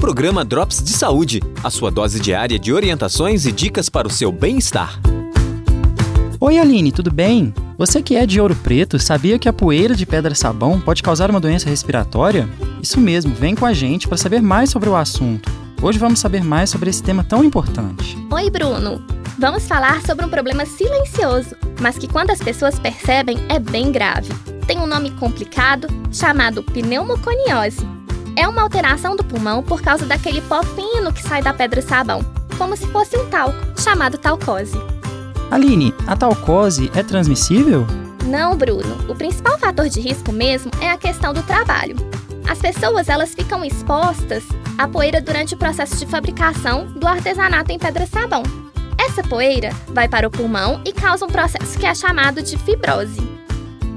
Programa Drops de Saúde, a sua dose diária de orientações e dicas para o seu bem-estar. Oi Aline, tudo bem? Você que é de Ouro Preto, sabia que a poeira de pedra-sabão pode causar uma doença respiratória? Isso mesmo, vem com a gente para saber mais sobre o assunto. Hoje vamos saber mais sobre esse tema tão importante. Oi, Bruno! Vamos falar sobre um problema silencioso, mas que quando as pessoas percebem é bem grave. Tem um nome complicado chamado pneumoconiose. É uma alteração do pulmão por causa daquele pó fino que sai da pedra-sabão, como se fosse um talco, chamado talcose. Aline, a talcose é transmissível? Não, Bruno. O principal fator de risco mesmo é a questão do trabalho. As pessoas elas ficam expostas à poeira durante o processo de fabricação do artesanato em pedra-sabão. Essa poeira vai para o pulmão e causa um processo que é chamado de fibrose.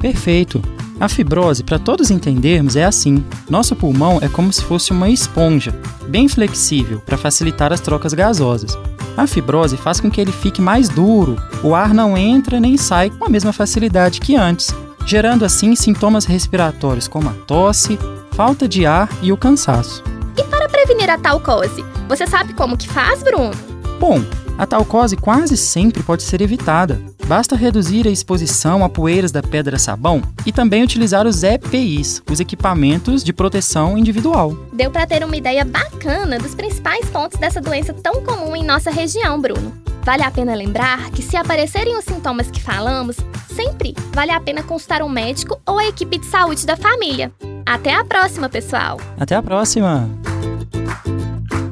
Perfeito. A fibrose, para todos entendermos, é assim: nosso pulmão é como se fosse uma esponja, bem flexível para facilitar as trocas gasosas. A fibrose faz com que ele fique mais duro, o ar não entra nem sai com a mesma facilidade que antes, gerando assim sintomas respiratórios como a tosse, falta de ar e o cansaço. E para prevenir a talcose, você sabe como que faz, Bruno? Bom, a talcose quase sempre pode ser evitada. Basta reduzir a exposição a poeiras da pedra-sabão e também utilizar os EPIs, os equipamentos de proteção individual. Deu para ter uma ideia bacana dos principais pontos dessa doença tão comum em nossa região, Bruno. Vale a pena lembrar que se aparecerem os sintomas que falamos, sempre vale a pena consultar um médico ou a equipe de saúde da família. Até a próxima, pessoal! Até a próxima!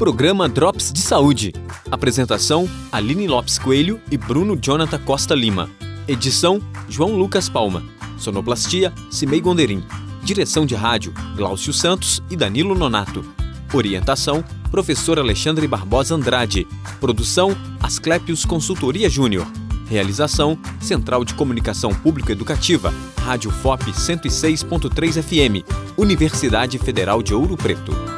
Programa Drops de Saúde. Apresentação: Aline Lopes Coelho e Bruno Jonathan Costa Lima. Edição: João Lucas Palma. Sonoplastia: Cimei Gonderim. Direção de rádio: Glaucio Santos e Danilo Nonato. Orientação: Professor Alexandre Barbosa Andrade. Produção: Asclepios Consultoria Júnior. Realização: Central de Comunicação Público Educativa, Rádio FOP 106.3 FM, Universidade Federal de Ouro Preto.